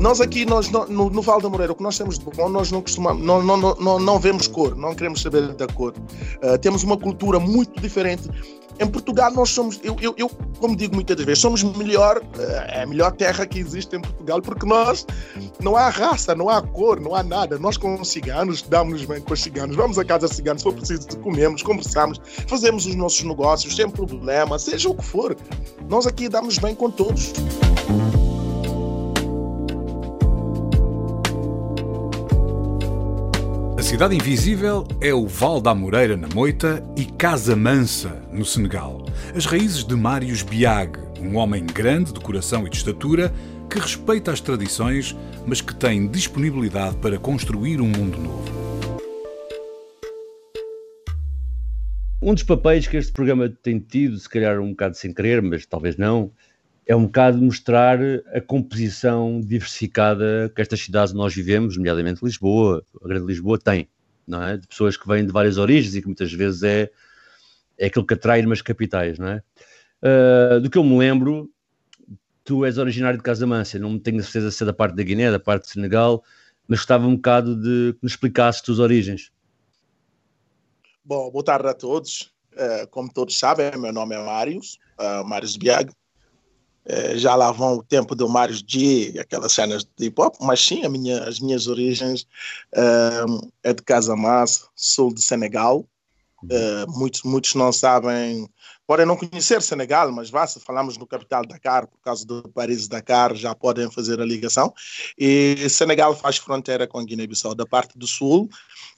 Nós aqui, nós, no, no Val da Moreira, o que nós temos de bom, nós não costumamos, não, não, não, não vemos cor, não queremos saber da cor. Uh, temos uma cultura muito diferente. Em Portugal, nós somos, eu, eu, eu como digo muitas vezes, somos melhor, é a melhor terra que existe em Portugal, porque nós não há raça, não há cor, não há nada. Nós, com os ciganos, damos-nos bem com os ciganos, vamos a casa ciganos, se for preciso, comemos, conversamos, fazemos os nossos negócios sem problema, seja o que for. Nós aqui damos bem com todos. Cidade Invisível é o Val da Moreira, na Moita, e Casa Mansa, no Senegal. As raízes de Marius Biag, um homem grande de coração e de estatura, que respeita as tradições, mas que tem disponibilidade para construir um mundo novo. Um dos papéis que este programa tem tido, se calhar um bocado sem querer, mas talvez não, é um bocado mostrar a composição diversificada que estas cidades nós vivemos, nomeadamente Lisboa, a Grande Lisboa, tem, não é? De pessoas que vêm de várias origens e que muitas vezes é, é aquilo que atrai numas capitais, não é? Uh, do que eu me lembro, tu és originário de Casamância, não tenho certeza se é da parte da Guiné, da parte de Senegal, mas gostava um bocado de que nos explicasses tuas origens. Bom, boa tarde a todos. Uh, como todos sabem, meu nome é Marius, uh, Marius Biag. É, já lá vão o tempo do Mário G, aquelas cenas de hip hop, mas sim, minha, as minhas origens uh, é de Casamance, sul de Senegal. Uh, muitos, muitos não sabem, podem não conhecer Senegal, mas vá, se falamos no capital Dakar, por causa do Paris Dakar, já podem fazer a ligação. E Senegal faz fronteira com Guiné-Bissau, da parte do sul,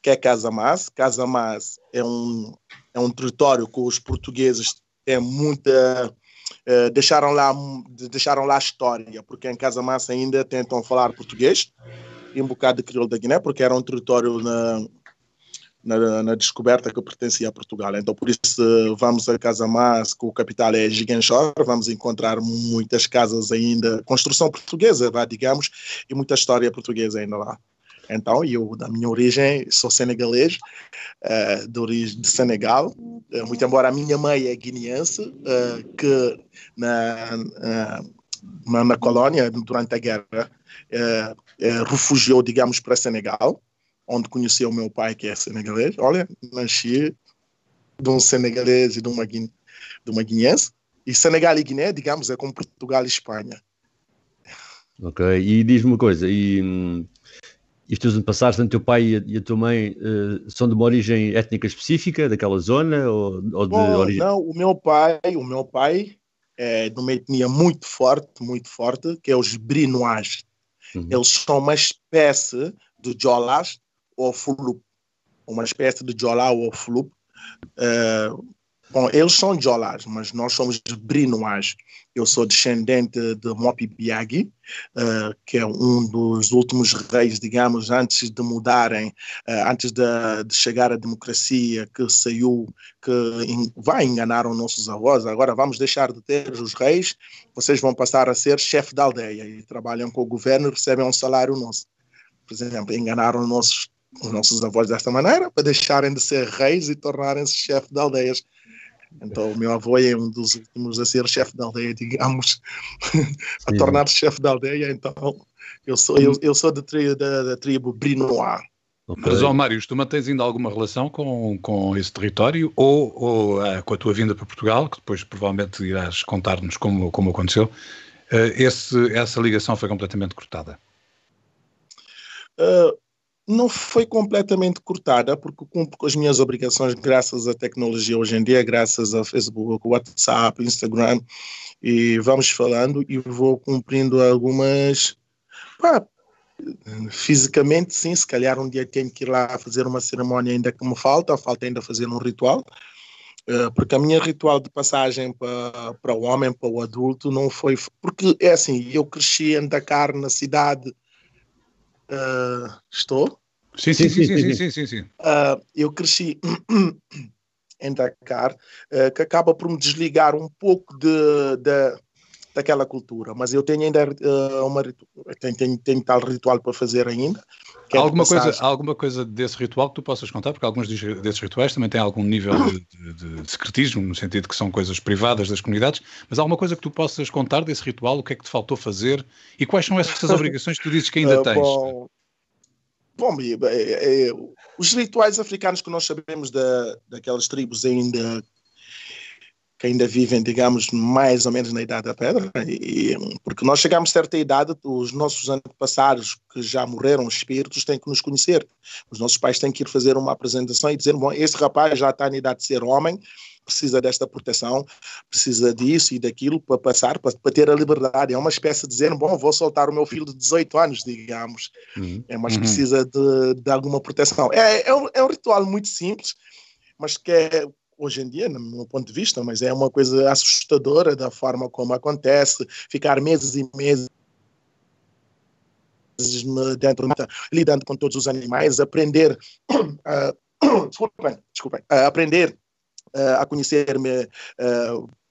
que é Casamance. Casamance é um, é um território que os portugueses têm muita eh, deixaram, lá, deixaram lá a história, porque em Casa Massa ainda tentam falar português e um bocado de crioulo da Guiné, porque era um território na, na, na, descoberta que pertencia a Portugal. Então, por isso, vamos a Casa Massa, que o capital é Giguenchor, vamos encontrar muitas casas ainda, construção portuguesa, digamos, e muita história portuguesa ainda lá. Então, eu, da minha origem, sou senegalês, uh, de origem de Senegal, uh, muito embora a minha mãe é guineense, uh, que na, na, na, colônia, durante a guerra, refugiou, digamos, para Senegal, onde conheceu o meu pai, que é senegalês. Olha, nasci de um senegalês e de uma, de uma guineense. E Senegal e Guiné, digamos, é como Portugal e Espanha. Ok, e diz-me uma coisa, e hum, e os teus antepassados, tanto o teu pai e a, tua mãe, uh, são de uma origem étnica específica daquela zona ou, ou de Bom, origem? Não, o meu pai, o meu pai é de uma etnia muito forte, muito forte, que é os Brinois. Uhum. Eles são uma espécie de Jolas ou Fulup, uma espécie de Jolá ou Fulup. Uh, Bom, eles são Jolas, mas nós somos Brinois. Eu sou descendente de Mopi Biagi, uh, que é um dos últimos reis, digamos, antes de mudarem, uh, antes de, de, chegar à democracia, que saiu, que in, vai enganar os nossos avós. Agora vamos deixar de ter os reis, vocês vão passar a ser chefe da aldeia e trabalham com o governo e recebem um salário nosso. Por exemplo, enganaram nossos, os nossos avós desta maneira para deixarem de ser reis e tornarem-se chefe de aldeias então, o meu avô é um dos últimos a ser chefe da aldeia, digamos, a tornar-se chefe da aldeia. Então, eu sou, eu, eu sou da, tri, da, da tribo Brinois. Okay. Mas, ó Mário, tu mantens ainda alguma relação com, com esse território ou, ou uh, com a tua vinda para Portugal, que depois provavelmente irás contar-nos como, como aconteceu, uh, esse, essa ligação foi completamente cortada? Uh, não foi completamente cortada, porque cumpro com as minhas obrigações graças à tecnologia hoje em dia, graças ao Facebook, WhatsApp, Instagram, e vamos falando e vou cumprindo algumas. Pá, fisicamente, sim, se calhar um dia tenho que ir lá fazer uma cerimónia ainda que me falta, falta ainda fazer um ritual, Uh, porque a minha ritual de passagem para, para o homem, para o adulto, não foi. Porque é assim, eu cresci em Dakar, na cidade. Uh, estou? Sim, sim, sim, sim, sim, sim, sim, sim. Uh, eu cresci em Dakar, que acaba por me desligar um pouco de, de daquela cultura, mas eu tenho ainda uh, uma tenho, tenho, tenho, tal ritual para fazer ainda. Há é alguma, coisa, alguma coisa desse ritual que tu possas contar? Porque alguns desses rituais também têm algum nível de, de, de, secretismo, no sentido que são coisas privadas das comunidades, mas há alguma coisa que tu possas contar desse ritual? O que é que te faltou fazer? E quais são essas obrigações que tu dizes que ainda uh, tens? Bom, bom é, os rituais africanos que nós sabemos da, daquelas tribos ainda que ainda vivem, digamos, mais ou menos na idade da pedra, e, porque nós chegamos a certa idade, os nossos antepassados que já morreram, os espíritos, têm que nos conhecer. Os nossos pais têm que ir fazer uma apresentação e dizer: bom, este rapaz já está na idade de ser homem, precisa desta proteção, precisa disso e daquilo para passar, para, para ter a liberdade. É uma espécie de dizer: bom, vou soltar o meu filho de 18 anos, digamos, uhum. é, mas uhum. precisa de, de alguma proteção. É, é, um, é um ritual muito simples, mas que é hoje em dia, no meu ponto de vista, mas é uma coisa assustadora da forma como acontece, ficar meses e meses dentro lidando com todos os animais, aprender uh, desculpem, desculpem, uh, aprender uh, a conhecer-me,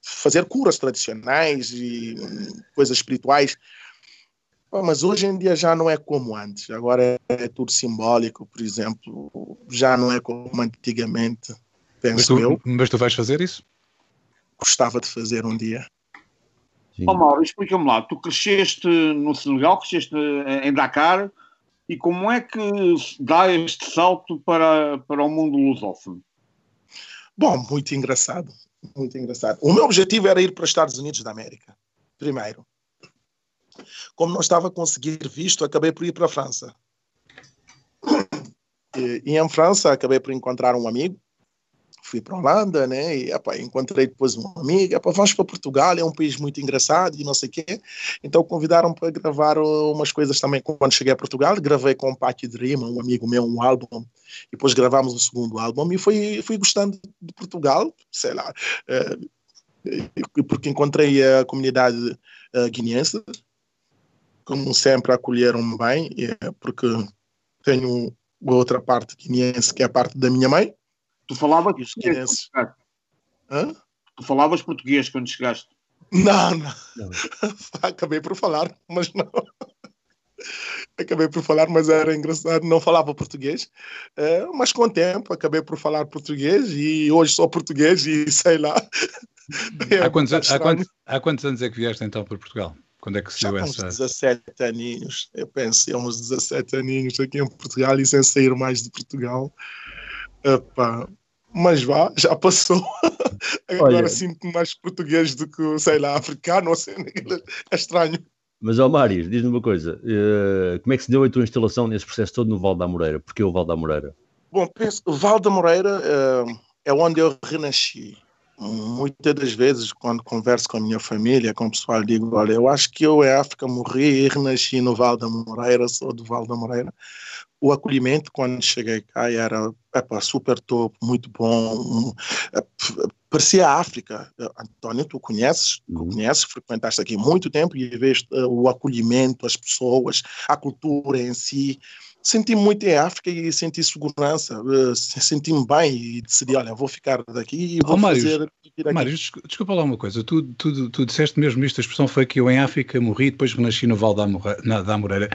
fazer curas tradicionais e um, coisas espirituais. Mas hoje em dia já não é como antes. Agora é tudo simbólico, por exemplo. Já não é como antigamente penso mas tu, eu. Mas tu vais fazer isso? Gostava de fazer um dia. Ó oh, Mauro, explica-me lá, tu cresceste no Senegal, cresceste em Dakar, e como é que dá este salto para, para o mundo lusófono? Bom, muito engraçado, muito engraçado. O meu objetivo era ir para os Estados Unidos da América, primeiro. Como não estava a conseguir visto, acabei por ir para a França. E, e em França acabei por encontrar um amigo fui para a Holanda, né? E epa, encontrei depois uma amiga, epa, vamos para Portugal, é um país muito engraçado e não sei o quê. Então convidaram para gravar umas coisas também quando cheguei a Portugal. Gravei com o Patti de Rima, um amigo meu, um álbum. E depois gravamos o segundo álbum e fui, fui gostando de Portugal, sei lá, é, porque encontrei a comunidade uh, guineense, como sempre acolheram-me bem, porque tenho outra parte guineense que é a parte da minha mãe, Tu falavas português Hã? Tu falavas português quando chegaste? Não, não. não. Acabei por falar, mas não. acabei por falar, mas era engraçado, não falava português. É, mas com o tempo acabei por falar português e hoje sou português e sei lá. É há, quantos, há, quantos, há quantos anos é que vieste então para Portugal? Quando é que se Já deu essa? uns 17 aninhos. Eu penso, uns 17 aninhos aqui em Portugal e sem sair mais de Portugal. Epá, mas vá, já passou. Agora sinto mais português do que, sei lá, africano, ou sei, é estranho. Mas, ó Mário, diz-me uma coisa, uh, como é que se deu a tua instalação nesse processo todo no Val da Moreira? Porquê o Val da Moreira? Bom, penso, o Val da Moreira uh, é onde eu renasci. Muitas das vezes, quando converso com a minha família, com o pessoal, digo: Olha, eu acho que eu em África morri e renasci no Val da Moreira, sou do Val da Moreira, o acolhimento quando cheguei cá era epa, super top, muito bom. parecia a África. António, tu conheces, tu uhum. conheces, frequentaste aqui muito tempo e vês uh, o acolhimento, as pessoas, a cultura em si. Senti muito em África e senti segurança, senti-me bem e decidi, olha, vou ficar daqui e vou oh, fazer... Mário, desculpa lá uma coisa, tu, tu, tu disseste mesmo isto, a expressão foi que eu em África morri e depois renasci no Val da, da Amoreira.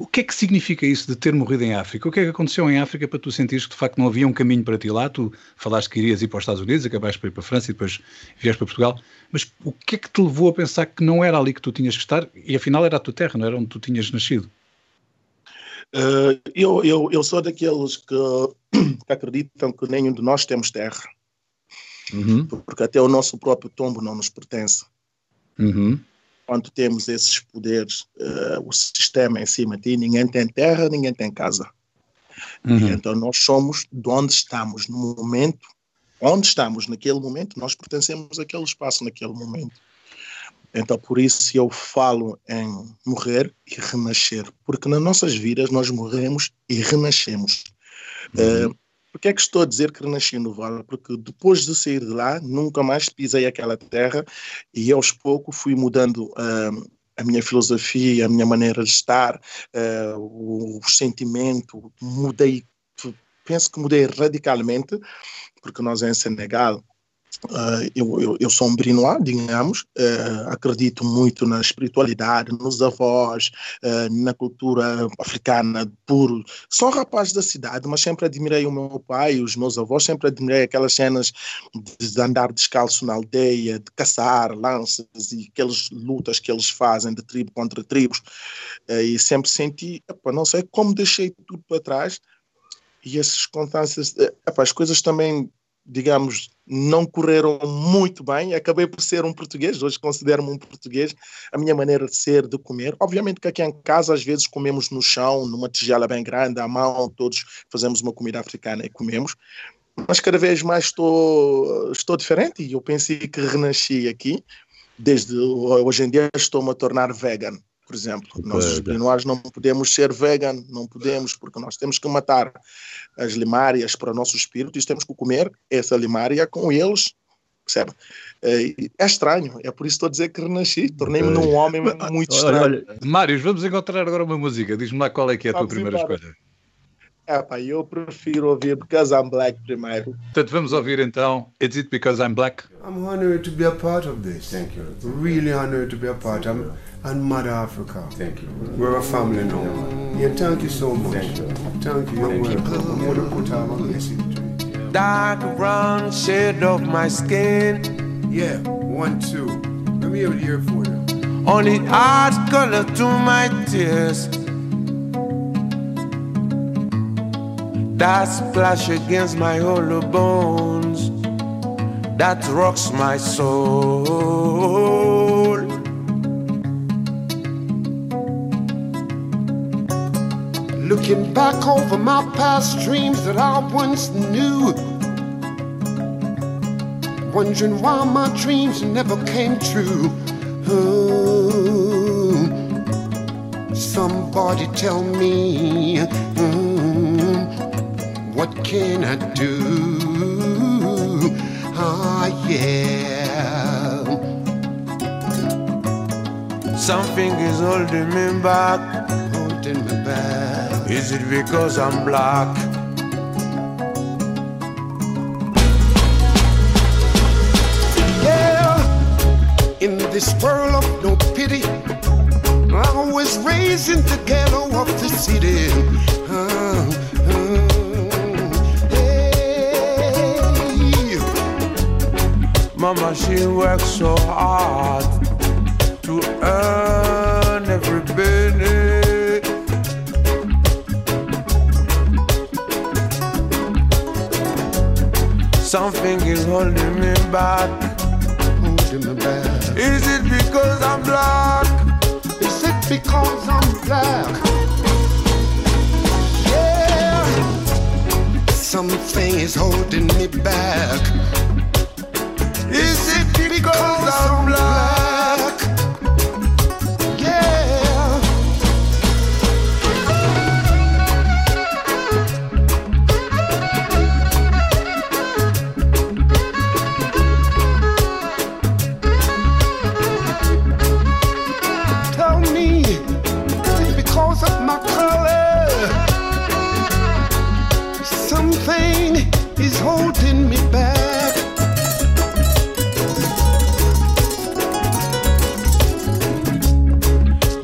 O que é que significa isso de ter morrido em África? O que é que aconteceu em África para tu sentires que de facto não havia um caminho para ti lá? Tu falaste que irias ir para os Estados Unidos, acabaste por ir para a França e depois vieste para Portugal. Mas o que é que te levou a pensar que não era ali que tu tinhas que estar e afinal era a tua terra, não era onde tu tinhas nascido? Uh, eu, eu, eu sou daqueles que, que, acreditam que nenhum de nós temos terra. Uhum. Porque até o nosso próprio tombo não nos pertence. Uhum quando temos esses poderes, uh, o sistema em cima de ti, ninguém tem terra, ninguém tem casa. Uhum. então nós somos de onde estamos no momento, onde estamos naquele momento, nós pertencemos àquele espaço naquele momento. Então por isso eu falo em morrer e renascer, porque nas nossas vidas nós morremos e renascemos. Uhum. Uh, Por que é que estou a dizer que renasci no Vala? Porque depois de sair de lá, nunca mais pisei aquela terra e aos poucos fui mudando uh, a minha filosofia, a minha maneira de estar, uh, o, o sentimento, mudei, penso que mudei radicalmente, porque nós em Senegal Uh, eu, eu, eu, sou um brinois, digamos, uh, acredito muito na espiritualidade, nos avós, uh, na cultura africana puro. Sou rapaz da cidade, mas sempre admirei o meu pai, os meus avós, sempre admirei aquelas cenas de andar descalço na aldeia, de caçar lanças e aquelas lutas que eles fazem de tribo contra tribos. e sempre senti, epa, não sei como deixei tudo para trás e essas circunstâncias, epa, as coisas também digamos, não correram muito bem. Acabei por ser um português, hoje considero-me um português. A minha maneira de ser, de comer. Obviamente que aqui em casa, às vezes, comemos no chão, numa tigela bem grande, à mão, todos fazemos uma comida africana e comemos. Mas cada vez mais estou, estou diferente e eu pensei que renasci aqui. Desde hoje em dia estou-me a tornar vegan por exemplo. Nós, os Brinoirs, não podemos ser vegan, não podemos, porque nós temos que matar as limárias para o nosso espírito e temos que comer essa limária com eles, percebe? É, é estranho, é por isso que estou a dizer que renasci, tornei-me num homem muito estranho. Olha, olha, Mários, vamos encontrar agora uma música, diz-me lá qual é que é a tua primeira escolha. É, pá, eu prefiro ouvir Because I'm Black primeiro. Portanto, vamos ouvir então Is It Because I'm Black? I'm honored to be a part of this. Thank you. Really honored to be a part. I'm, and Mother Africa. Thank you. We're a family now. Yeah, thank you so much. Thank you. Thank you. You're welcome. I'm going to put out a message to you. Dark brown shade of my skin. Yeah, one, two. Let me hear it here for you. Only art color to my tears. That splash against my hollow bones that rocks my soul. Looking back over my past dreams that I once knew, wondering why my dreams never came true. Somebody tell me. What can I do? Ah, yeah. Something is holding me back, holding me back. Is it because I'm black? Yeah, in this world of no pity, I was raised in the ghetto of the city. Uh, Mama, she works so hard to earn every penny. Something is holding me back. Holding me back. Is it because I'm black? Is it because I'm black? Yeah. Something is holding me back. Because I'm black? Yeah. Tell me, is it because of my color? Something is holding me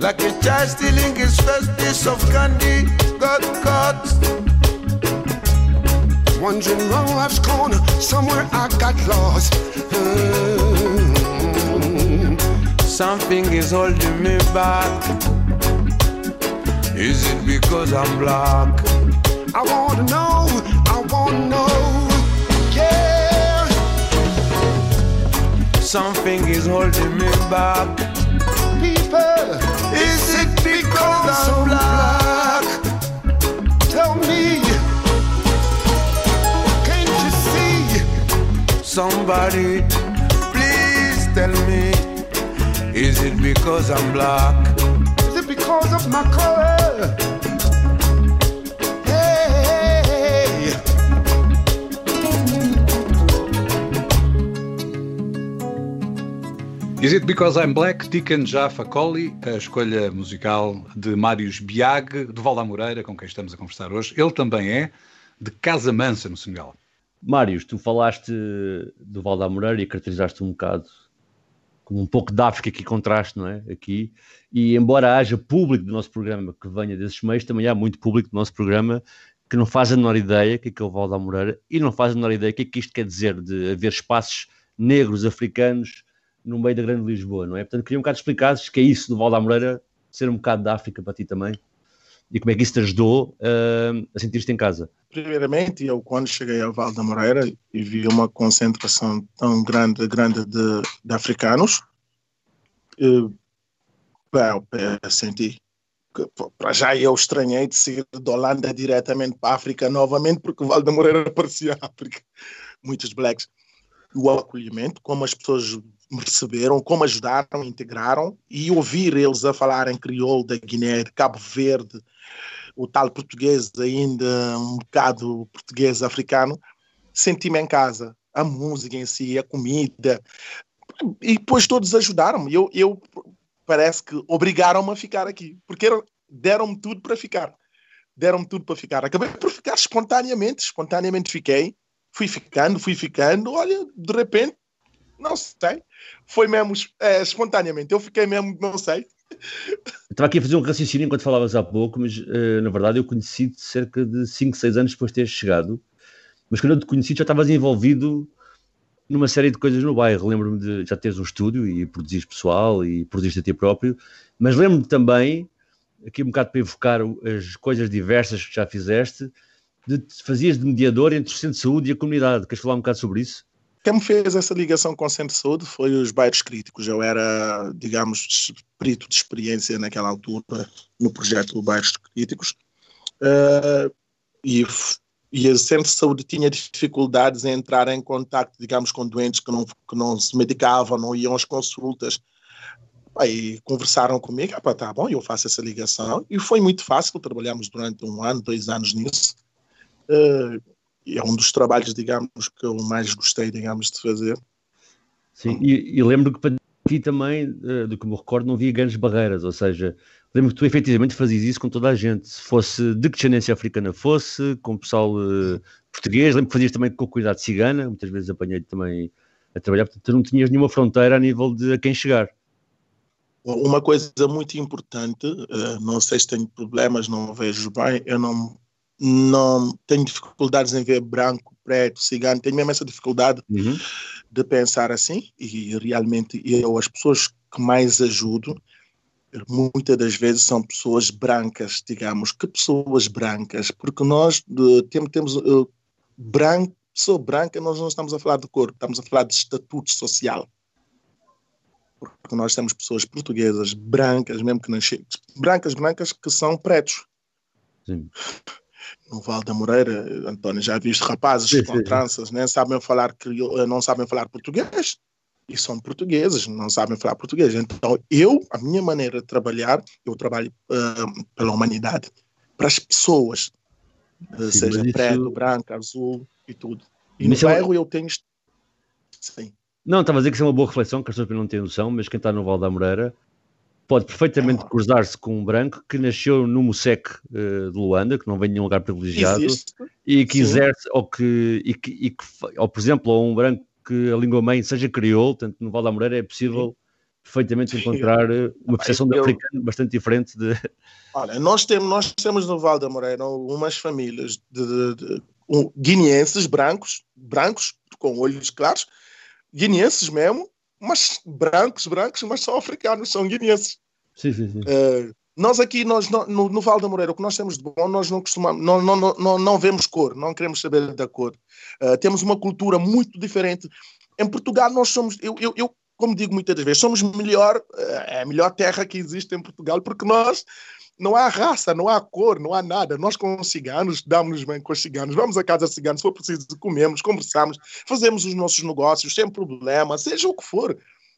Like a child stealing his first piece of candy, got caught. Wandering around life's corner, somewhere I got lost. Mm. Something is holding me back. Is it because I'm black? I wanna know, I wanna know, yeah. Something is holding me back. I'm black? Tell me, can't you see? Somebody, please tell me, is it because I'm black? Is it because of my color? Is It Because I'm Black, Tiken Jaffa Collie, a escolha musical de Mários Biag, do Val da Moreira, com quem estamos a conversar hoje. Ele também é de Casa Mansa, no Senegal. Mários, tu falaste do Val da Moreira e caracterizaste um bocado como um pouco de África que contraste, não é? Aqui. E embora haja público do nosso programa que venha desses meios, também há muito público do nosso programa que não faz a menor ideia que é, que é o Val da Moreira e não faz a menor ideia que é que isto quer dizer de haver espaços negros africanos no meio da grande Lisboa, não é? Portanto, queria um bocado explicar que é isso do Val da Moreira ser um bocado da África para ti também e como é que isso te ajudou uh, a sentir-te em casa? Primeiramente, eu quando cheguei ao Val da Moreira e vi uma concentração tão grande, grande de, de africanos, eu, eu, senti para já eu estranhei de seguir de Holanda diretamente para a África novamente, porque o Val da Moreira parecia África. Muitos blacks. O acolhimento, como as pessoas me receberam, como ajudaram, integraram, e ouvir eles a falarem crioulo da Guiné, de Cabo Verde, o tal português ainda um bocado português africano, senti-me em casa. A música em si, a comida. E depois todos ajudaram-me. Eu, eu parece que obrigaram-me a ficar aqui, porque deram-me tudo para ficar. Deram-me tudo para ficar. Acabei por ficar espontaneamente, espontaneamente fiquei. Fui ficando, fui ficando. Olha, de repente, não sei. Foi mesmo é, espontaneamente. Eu fiquei mesmo, não sei. Estava aqui a fazer um raciocínio enquanto falavas há pouco, mas uh, na verdade eu conheci-te cerca de 5, 6 anos depois de teres chegado. Mas quando eu te conheci já estavas envolvido numa série de coisas no bairro. Lembro-me de já teres um estúdio e produzis pessoal e produziste a ti próprio, mas lembro-me também, aqui um bocado para evocar as coisas diversas que já fizeste, de fazias de mediador entre o centro de saúde e a comunidade. Queres falar um bocado sobre isso? Quem me fez essa ligação com o Centro de Saúde foi os bairros críticos. Eu era, digamos, perito de experiência naquela altura no projeto Bairros Críticos. Uh, e e o centro de saúde tinha dificuldades em entrar em contato, digamos, com doentes que não, que não se medicavam, não iam às consultas. Aí conversaram comigo, ah, tá bom, eu faço essa ligação. E foi muito fácil, trabalhamos durante um ano, dois anos nisso. Uh, e é um dos trabalhos, digamos, que eu mais gostei, digamos, de fazer. Sim, e, e lembro que para ti também, do que me recordo, não havia grandes barreiras, ou seja, Lembro que tu efetivamente fazias isso com toda a gente, se fosse de que descendência africana fosse, com o pessoal uh, português, lembro que fazias também com cuidado cigana, muitas vezes apanhei também a trabalhar, portanto tu não tinhas nenhuma fronteira a nível de a quem chegar. Uma coisa muito importante, uh, não sei se tenho problemas, não vejo bem, eu não, não tenho dificuldades em ver branco, preto, cigano, tenho mesmo essa dificuldade uhum. de pensar assim, e realmente eu, as pessoas que mais ajudo, muitas das vezes são pessoas brancas, digamos. Que pessoas brancas? Porque nós de, temos, temos uh, branco, pessoa branca, nós não estamos a falar de cor, estamos a falar de estatuto social. Porque nós temos pessoas portuguesas brancas, mesmo que nasceram, brancas, brancas, que são pretos. Sim. No Val da Moreira, António, já visto rapazes sim, com sim. tranças, nem sabem falar, não sabem falar português e são portugueses, não sabem falar português. Então, eu, a minha maneira de trabalhar, eu trabalho uh, pela humanidade, para as pessoas, uh, Sim, seja preto, isso... branco, azul e tudo. E mas no bairro eu tenho. Sim. Não, estava a dizer que isso é uma boa reflexão, que as pessoas não têm noção, mas quem está no Val da Moreira pode perfeitamente cruzar-se com um branco que nasceu no Mosec uh, de Luanda, que não vem de nenhum lugar privilegiado, Existe. e que Sim. exerce, ou que, e que, e que, ou por exemplo, ou um branco que a língua mãe seja crioulo, tanto no Val da Moreira é possível Sim. perfeitamente encontrar eh, uma percepção de africano bastante diferente de... Olha, nós temos, nós temos no Val da Moreira umas famílias de, de, de um, guineenses brancos, brancos, com olhos claros, guineenses mesmo, mas brancos, brancos, mas são africanos, são guineenses. Sim, sim, sim. Uh, nós aqui, nós, no, no Val da Moreira, o que nós temos de bom, nós não costumamos, não, não, não, não vemos cor, não queremos saber da cor. Uh, temos uma cultura muito diferente. Em Portugal, nós somos, eu, eu, eu como digo muitas vezes, somos melhor, é a melhor terra que existe em Portugal, porque nós não há raça, não há cor, não há nada. Nós com os ciganos, damos-nos bem com os ciganos, vamos à casa ciganos, se for preciso, comemos, conversamos, fazemos os nossos negócios sem problema, seja o que for.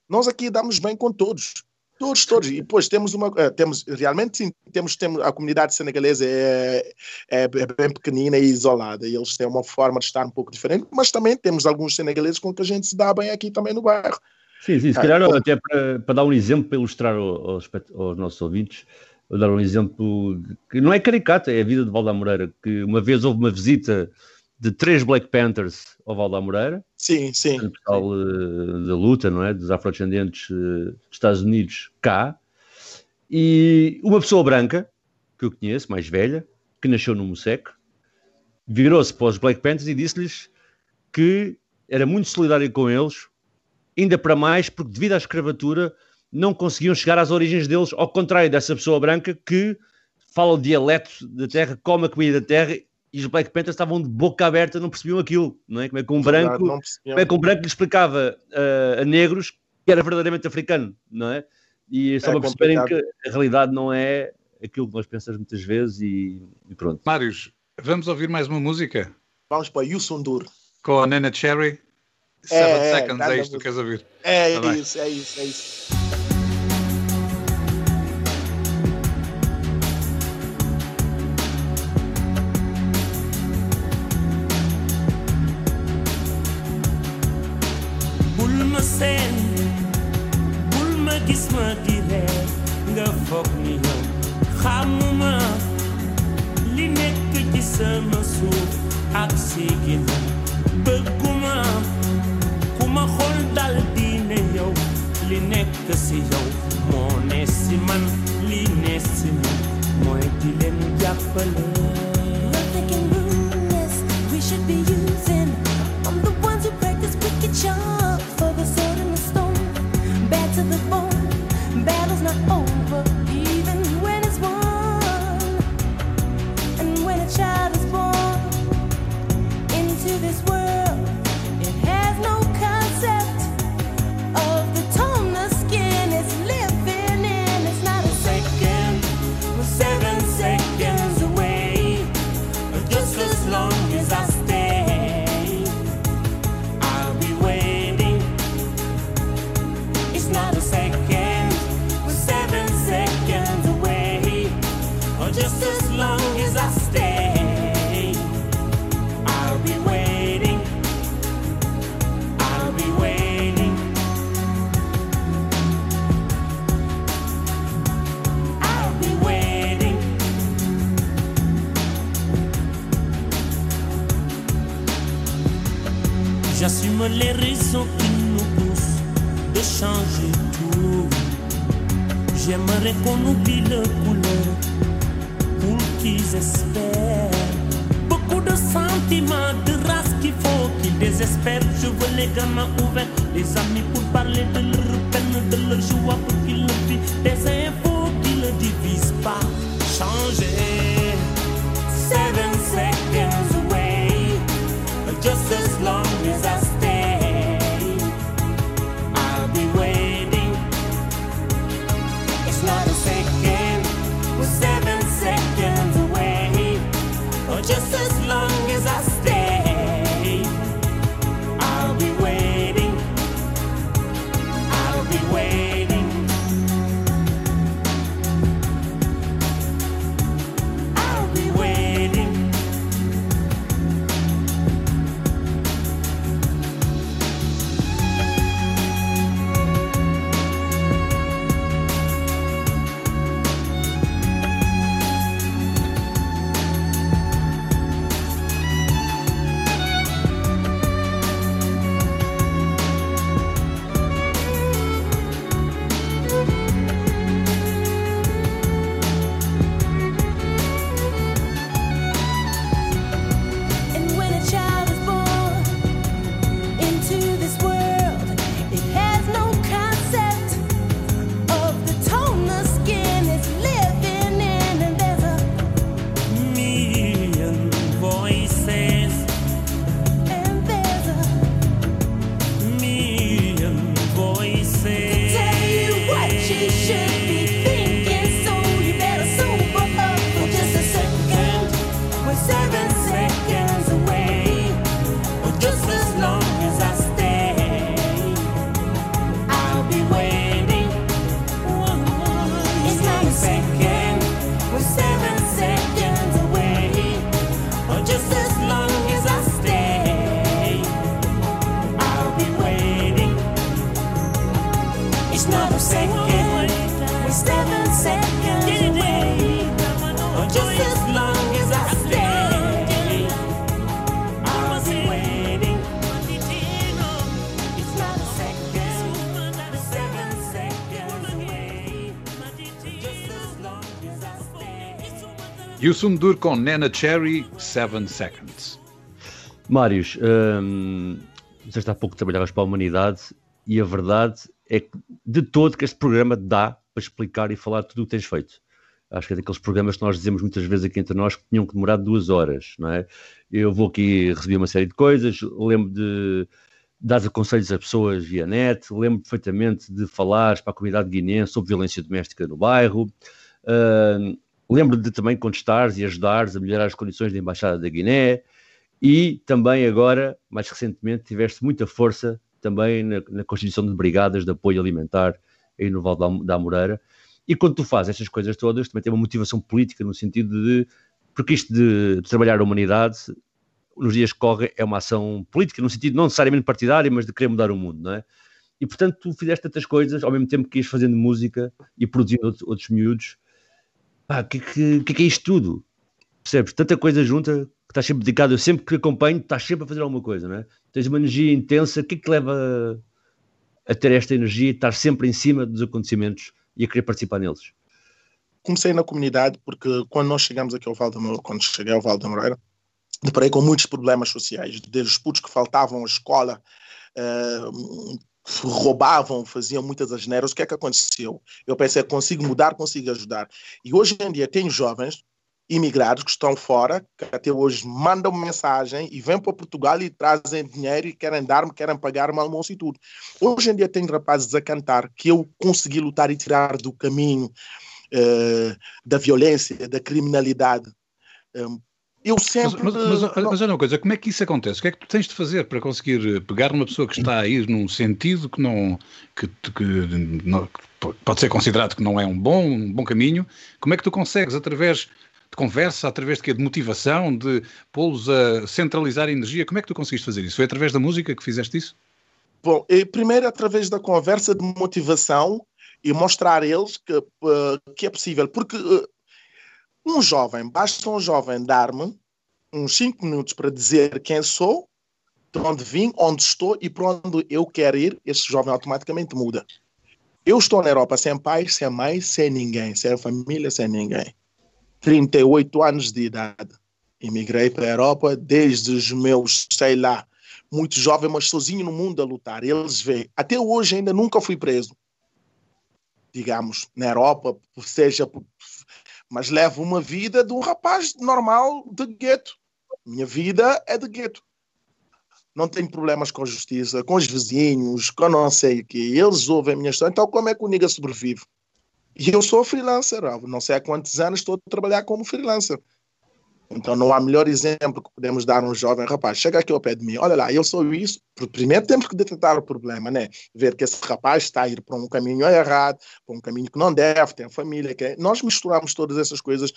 Nós aqui damos bem com todos. Todos, todos. E depois temos uma. Uh, temos, realmente, sim, temos, temos, a comunidade senegalesa é, é, é, bem pequenina e isolada. E eles têm uma forma de estar um pouco diferente, mas também temos alguns senegaleses com que a gente se dá bem aqui também no bairro. Sim, sim, se calhar ah, até para, para, dar um exemplo, para ilustrar aos, aos, nossos ouvintes, vou dar um exemplo que não é caricato, é a vida de Valda Moreira, que uma vez houve uma visita de três Black Panthers ao Valda Moreira. Sim, sim. O pessoal uh, da luta, não é? Dos afrodescendentes uh, dos Estados Unidos cá. E uma pessoa branca, que eu conheço, mais velha, que nasceu no Musec, virou-se para os Black Panthers e disse-lhes que era muito solidário com eles, ainda para mais porque devido à escravatura não conseguiam chegar às origens deles, ao contrário dessa pessoa branca que fala o dialeto da terra, come a comida da terra e os Black Panthers estavam de boca aberta, não percebiam aquilo, não é? Como é que um branco, como é que um branco lhe explicava uh, a negros que era verdadeiramente africano, não é? E só é para perceberem que a realidade não é aquilo que nós pensamos muitas vezes e, e pronto. Mários, vamos ouvir mais uma música? Vamos para Yusundur. Com a Nena Cherry? Seven é, Seconds, é, é isto que queres ouvir? É, tá isso, é isso, é isso. Si yow moo ne si man li ne si man mooy di leen jàppale tout. J'aimerais qu'on oublie le couleur pour qu'ils espèrent. Beaucoup de sentiments, de race qu'il faut qu'ils désespèrent. Je veux les gamins ouverts, les amis pour parler de leur peine, de leur joie pour qu'ils le vivent. Des infos qui ne divisent pas. Changer. Seven seconds Yusum Dur com Nana Cherry, 7 Seconds. Mários, hum, disseste há pouco trabalhavas para a humanidade e a verdade é que de todo que este programa dá para explicar e falar tudo o que tens feito. Acho que é daqueles programas que nós dizemos muitas vezes aqui entre nós que tinham que demorar duas horas, não é? Eu vou aqui receber uma série de coisas, lembro de dar conselhos a pessoas via net, lembro perfeitamente de falar para a comunidade guineense sobre violência doméstica no bairro, uh, lembro de também contestares e ajudares a melhorar as condições da Embaixada da Guiné e também agora, mais recentemente, tiveste muita força também na, na constituição de brigadas de apoio alimentar aí no Val da, da Moreira. E quando tu fazes estas coisas todas, também tem uma motivação política no sentido de. Porque isto de, trabalhar a humanidade, nos dias que correm, é uma ação política, no sentido não necessariamente partidário, mas de querer mudar o mundo, não é? E portanto, tu fizeste tantas coisas ao mesmo tempo que ias fazendo música e produzindo outros, outros miúdos o que, que, que, é isto tudo? Percebes? Tanta coisa junta que estás sempre dedicado. Eu sempre que acompanho, estás sempre a fazer alguma coisa, não é? Tens uma energia intensa. O que é que leva a, ter esta energia estar sempre em cima dos acontecimentos e a querer participar neles? Comecei na comunidade porque quando nós chegamos aqui ao Val da Moreira, quando cheguei ao Val da Moreira, deparei com muitos problemas sociais, desde os putos que faltavam à escola, uh, roubavam, faziam muitas asneiras, o que é que aconteceu? Eu pensei, consigo mudar, consigo ajudar. E hoje em dia tem jovens imigrados que estão fora, que até hoje mandam mensagem e vêm para Portugal e trazem dinheiro e querem dar-me, querem pagar-me almoço e tudo. Hoje em dia tem rapazes a cantar que eu consegui lutar e tirar do caminho uh, da violência, da criminalidade. Um, eu sempre. Mas, mas, mas, mas, olha uma coisa, como é que isso acontece? O que é que tu tens de fazer para conseguir eh, pegar uma pessoa que está a ir num sentido que não. que, que não, pode ser considerado que não é um bom, um bom caminho? Como é que tu consegues, através de conversa, através de quê? De motivação, de pô-los a centralizar a energia? Como é que tu conseguiste fazer isso? Foi através da música que fizeste isso? Bom, primeiro através da conversa de motivação e mostrar a eles que, uh, que é possível. Porque. Um jovem, basta um jovem dar-me uns 5 minutos para dizer quem sou, de onde vim, onde estou e para onde eu quero ir, esse jovem automaticamente muda. Eu estou na Europa sem pai, sem mãe, sem ninguém, sem família, sem ninguém. 38 anos de idade. Imigrei para a Europa desde os meus, sei lá, muito jovem, mas sozinho no mundo a lutar. Eles veem. Até hoje ainda nunca fui preso. Digamos, na Europa, seja mas levo uma vida de um rapaz normal de gueto. Minha vida é de gueto. Não tenho problemas com a justiça, com os vizinhos, com não sei o que. Eles ouvem a minha história. Então, como é que o Niga sobrevive? E eu sou freelancer. Não sei há quantos anos estou a trabalhar como freelancer. Então não há melhor exemplo que podemos dar a um jovem rapaz. Chega aqui ao pé de mim, olha lá, eu sou isso. Primeiro temos que detectar o problema, né? Ver que esse rapaz está a ir para um caminho errado, para um caminho que não deve, tem família. Que é... Nós misturamos todas essas coisas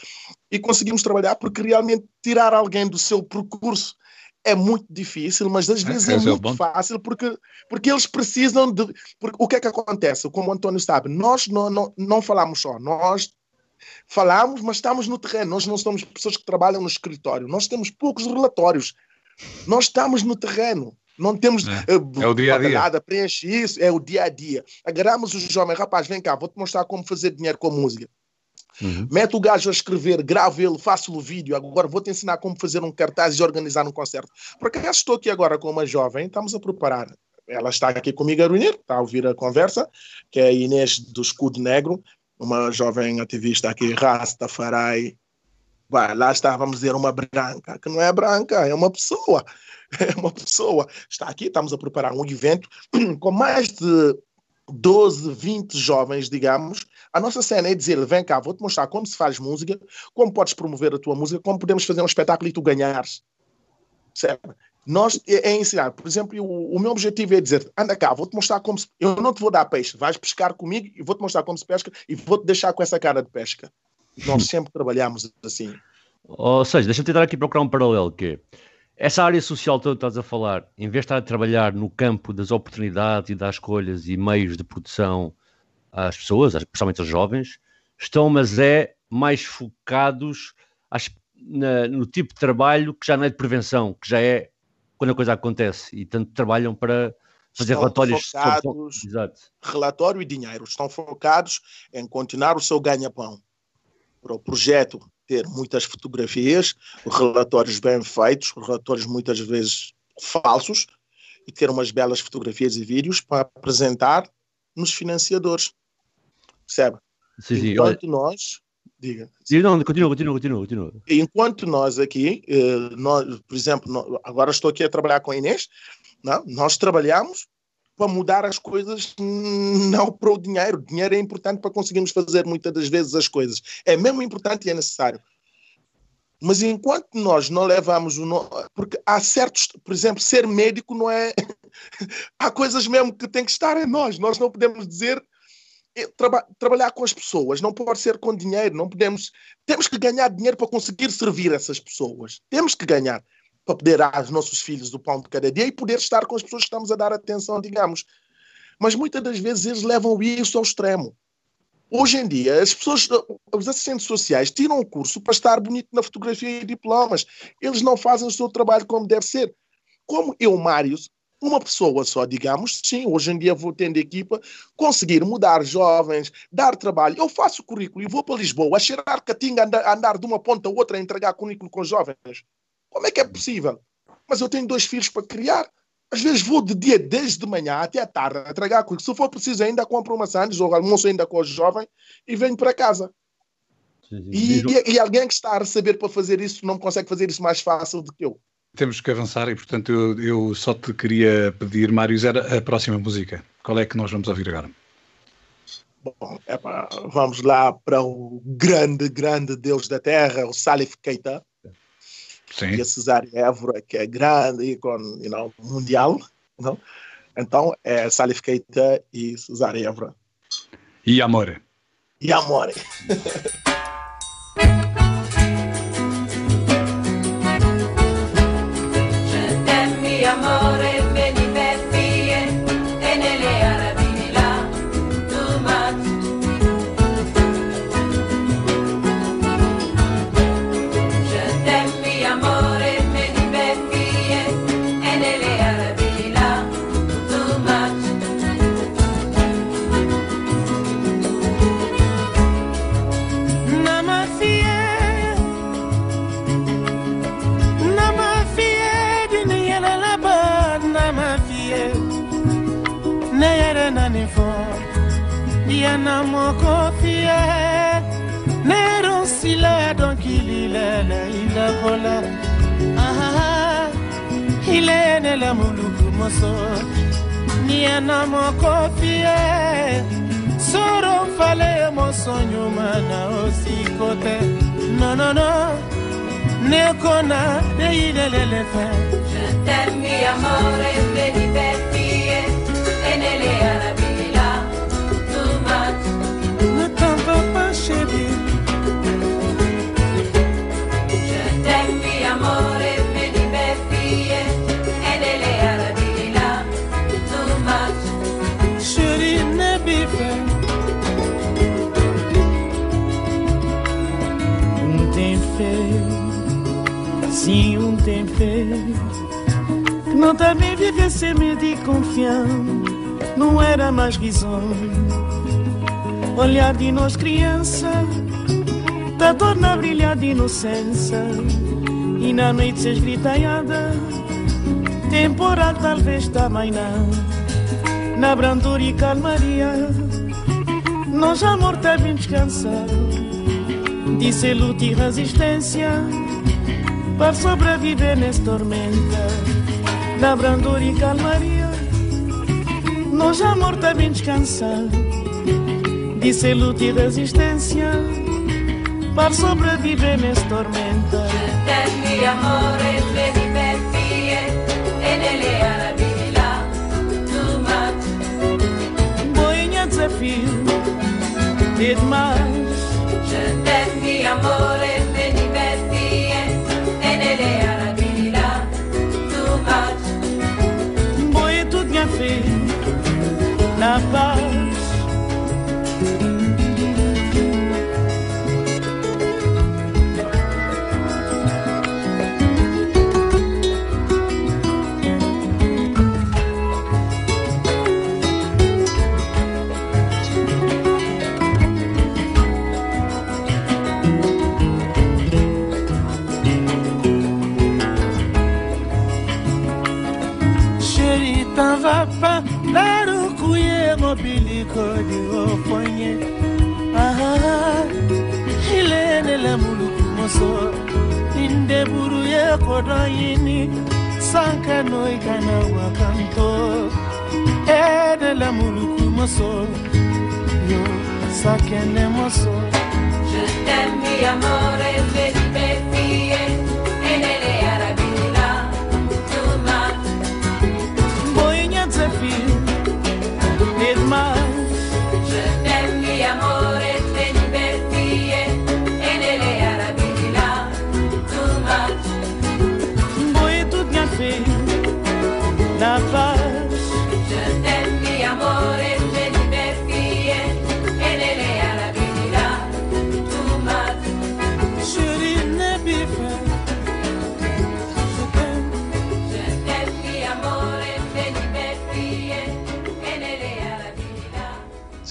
e conseguimos trabalhar porque realmente tirar alguém do seu percurso é muito difícil, mas às vezes é, é muito é fácil porque, porque eles precisam de. Porque, o que é que acontece? Como o Antônio sabe, nós não, não, não falamos só, nós Falamos, mas estamos no terreno. Nós não somos pessoas que trabalham no escritório. Nós temos poucos relatórios. Nós estamos no terreno. Não temos é, uh, é o dia a dia. Nada, preenche isso, é o dia a dia. Agarramos os jovens, rapaz, vem cá, vou-te mostrar como fazer dinheiro com a música. Uhum. Mete o gajo a escrever, gravo ele, faço o vídeo. Agora vou-te ensinar como fazer um cartaz e organizar um concerto. Por acaso estou aqui agora com uma jovem, estamos a preparar. Ela está aqui comigo a reunir, está a ouvir a conversa, que é a Inês do Escudo Negro uma jovem ativista aqui, Rastafari, vai, lá está, vamos dizer, uma branca, que não é branca, é uma pessoa, é uma pessoa. Está aqui, estamos a preparar um evento com mais de 12, 20 jovens, digamos. A nossa cena é dizer, vem cá, vou-te mostrar como se faz música, como podes promover a tua música, como podemos fazer um espetáculo e tu ganhares. Certo? Nós é, é ensinar, por exemplo, o, o, meu objetivo é dizer: anda cá, vou-te mostrar como se. Eu não te vou dar peixe, vais pescar comigo e vou-te mostrar como se pesca e vou-te deixar com essa cara de pesca. Nós sempre trabalhamos assim. Ou seja, deixa-me tentar aqui procurar um paralelo que essa área social toda que estás a falar, em vez de estar a trabalhar no campo das oportunidades e das escolhas e meios de produção às pessoas, especialmente aos jovens, estão, mas é mais focados às, na, no tipo de trabalho que já não é de prevenção, que já é quando a coisa acontece e tanto trabalham para fazer estão relatórios focados, sobre... Exato. relatório e dinheiro estão focados em continuar o seu ganha-pão para o projeto ter muitas fotografias, relatórios bem feitos, relatórios muitas vezes falsos, e ter umas belas fotografias e vídeos para apresentar nos financiadores. Percebe? Sim, sim. Enquanto nós. Diga. Não, continua, continua, continua, continua. Enquanto nós aqui, eh, nós, por exemplo, agora estou aqui a trabalhar com a Inês, não? nós trabalhamos para mudar as coisas, não para o dinheiro. O dinheiro é importante para conseguirmos fazer muitas das vezes as coisas. É mesmo importante e é necessário. Mas enquanto nós não levamos o. No... Porque há certos. Por exemplo, ser médico não é. há coisas mesmo que tem que estar em nós. Nós não podemos dizer. Traba- trabalhar com as pessoas não pode ser com dinheiro. Não podemos. Temos que ganhar dinheiro para conseguir servir essas pessoas. Temos que ganhar para poder dar aos nossos filhos o pão de cada dia e poder estar com as pessoas que estamos a dar atenção, digamos. Mas muitas das vezes eles levam isso ao extremo. Hoje em dia, as pessoas, os assistentes sociais tiram o curso para estar bonito na fotografia e diplomas. Eles não fazem o seu trabalho como deve ser. Como eu, Mários, uma pessoa só, digamos, sim, hoje em dia vou tendo equipa, conseguir mudar jovens, dar trabalho. Eu faço currículo e vou para Lisboa, a cheirar catinga, andar, andar de uma ponta a outra a entregar currículo com jovens. Como é que é possível? Mas eu tenho dois filhos para criar. Às vezes vou de dia desde de manhã até à tarde a entregar currículo. Se for preciso, ainda compro uma sandes ou almoço ainda com o jovem e venho para casa. E, e- e alguém que está a receber para fazer isso não consegue fazer isso mais fácil do que eu. Temos que avançar e, portanto, eu, eu só te queria pedir, Mário, era a próxima música. Qual é que nós vamos ouvir agora? Bom, epá, vamos lá para o grande, grande Deus da Terra, o Salif Keita, Sim. e a Cesária Évora, que é grande ícone you know, mundial. know. Então, é Salif Keita e Cesária Évora. E Amore. E Amore. t'aime, mi amore, neyere nanifo yana mokofie nero sile donkililele ilakola aha ilenele muluku moso. Yana mokofie soro fale moso nyuma na osikote. Nonono no, no. ne kona ne ilelele fe. Je t'aime mi amore baby tem fé Não também viver sem medo e confiar Não era mais risonho. Olhar de nós criança Da torna brilhar de inocência. E na noite se esgritaiada Temporal talvez também não. Na brandura e calmaria Nós amor tá bem descansado Disse luta e resistência Para sobreviver nessa tormenta Na brandura e calmaria. Nós amor bem descansado Disse luta e resistência. Para sobreviver nessa tormenta Je e much. Boinha desafio E demais Je t'aime, mi Chérie, t'en vas pas là. Mobiliko diofonye aha ilenele muluku moso. Sankano ikana wakanto muluku moso. Yo sakene moso. Je t'aime mi amore, vedi fie, e nelle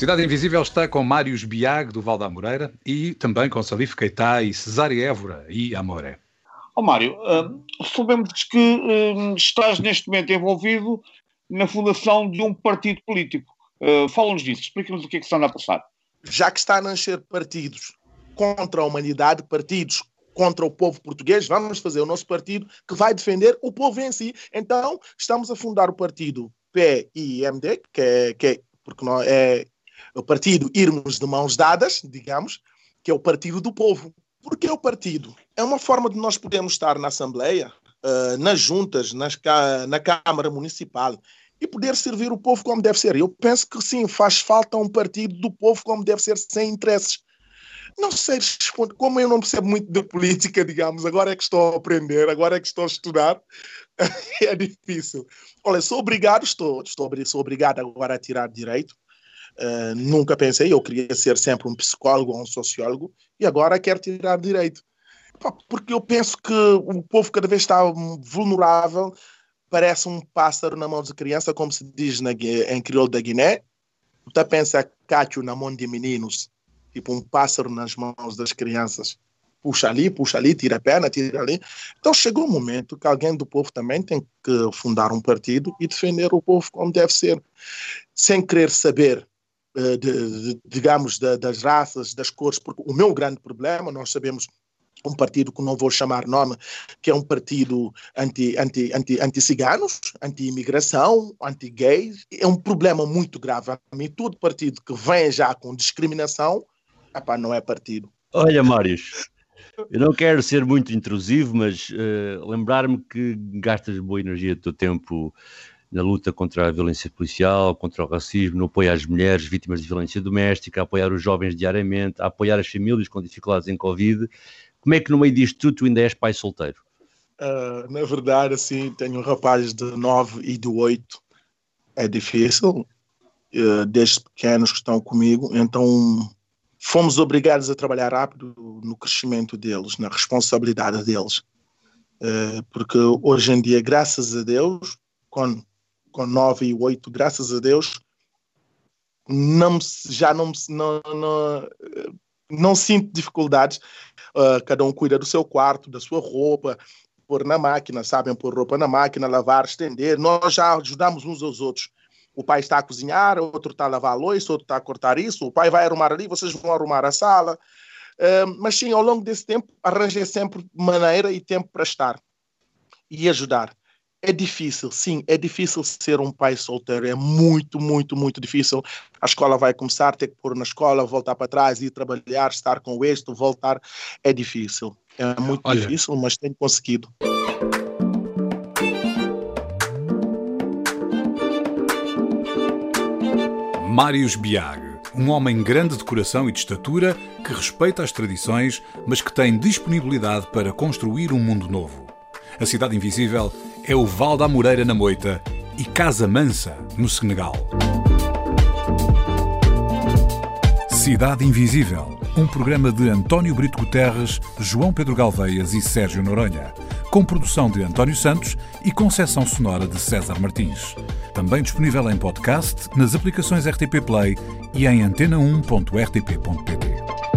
Cidade Invisível está com Mários Biag, do Val da Moreira, e também com Salif Keita e Cesária Évora e Amoré. Ó Mário, hum, soubemos que hum, estás neste momento envolvido na fundação de um partido político. Uh, Fala-nos disso, explica-nos o que é que se anda a passar. Já que está a nascer partidos contra a humanidade, partidos contra o povo português, vamos fazer o nosso partido que vai defender o povo em si. Então, estamos a fundar o partido PIMD, que é, que é porque nós é o partido Irmos de Mãos Dadas, digamos, que é o partido do povo. Por que o partido? É uma forma de nós podermos estar na Assembleia, eh, nas juntas, nas na Câmara Municipal e poder servir o povo como deve ser. Eu penso que sim, faz falta um partido do povo como deve ser, sem interesses. Não sei responder, como eu não percebo muito de política, digamos, agora é que estou a aprender, agora é que estou a estudar, é difícil. Olha, sou obrigado, estou, estou sou obrigado agora a tirar direito. Uh, nunca pensei, eu queria ser sempre um psicólogo ou um sociólogo, e agora quero tirar direito. Porque eu penso que o povo cada vez está vulnerável, parece um pássaro na mão de criança, como se diz na, em crioulo da Guiné. Tu pensa cacho na mão de meninos, tipo um pássaro nas mãos das crianças. Puxa ali, puxa ali, tira a perna, tira ali. Então chegou um momento que alguém do povo também tem que fundar um partido e defender o povo como deve ser, sem querer saber eh, de- de- digamos, da- das raças, das cores, porque o meu grande problema, nós sabemos um partido que não vou chamar nome, que é um partido anti, anti, anti, anti-ciganos, anti-imigração, anti-gays, é um problema muito grave. A mim, todo partido que vem já com discriminação, epá, não é partido. Olha, Mários, eu não quero ser muito intrusivo, mas eh, lembrar-me que gastas boa energia do teu tempo na luta contra a violência policial, contra o racismo, no apoio às mulheres vítimas de violência doméstica, a apoiar os jovens diariamente, a apoiar as famílias com dificuldades em Covid. Como é que no meio disto tudo tu ainda és pai solteiro? Ah, na verdade, assim, tenho um rapaz de 9 e de 8. É difícil, eh, desde pequenos que estão comigo, então fomos obrigados a trabalhar rápido no crescimento deles, na responsabilidade deles. Eh, porque hoje em dia, graças a Deus, com, com 9 e 8, graças a Deus, não, já não, não, não, não sinto dificuldades. Ah, cada um cuida do seu quarto, da sua roupa, pôr na máquina, sabem pôr roupa na máquina, lavar, estender. Nós já ajudamos uns aos outros. O pai está a cozinhar, outro está a lavar a louça, outro está a cortar isso, o pai vai arrumar ali, vocês vão arrumar a sala. Ah, mas sim, ao longo desse tempo, arranjei sempre maneira e tempo para estar e ajudar. É difícil, sim, é difícil ser um pai solteiro, é muito, muito, muito difícil. A escola vai começar, ter que pôr na escola, voltar para trás, ir trabalhar, estar com o êxito, voltar. É difícil, é muito Olha. difícil, mas tenho conseguido. Mários Biag, um homem grande de coração e de estatura que respeita as tradições, mas que tem disponibilidade para construir um mundo novo. A Cidade Invisível é o Val da Moreira na Moita e Casa Mansa, no Senegal. Cidade Invisível, um programa de António Brito Guterres, João Pedro Galveias e Sérgio Noronha, com produção de António Santos e concessão sonora de César Martins. Também disponível em podcast, nas aplicações RTP Play e em antena1.rtp.pt.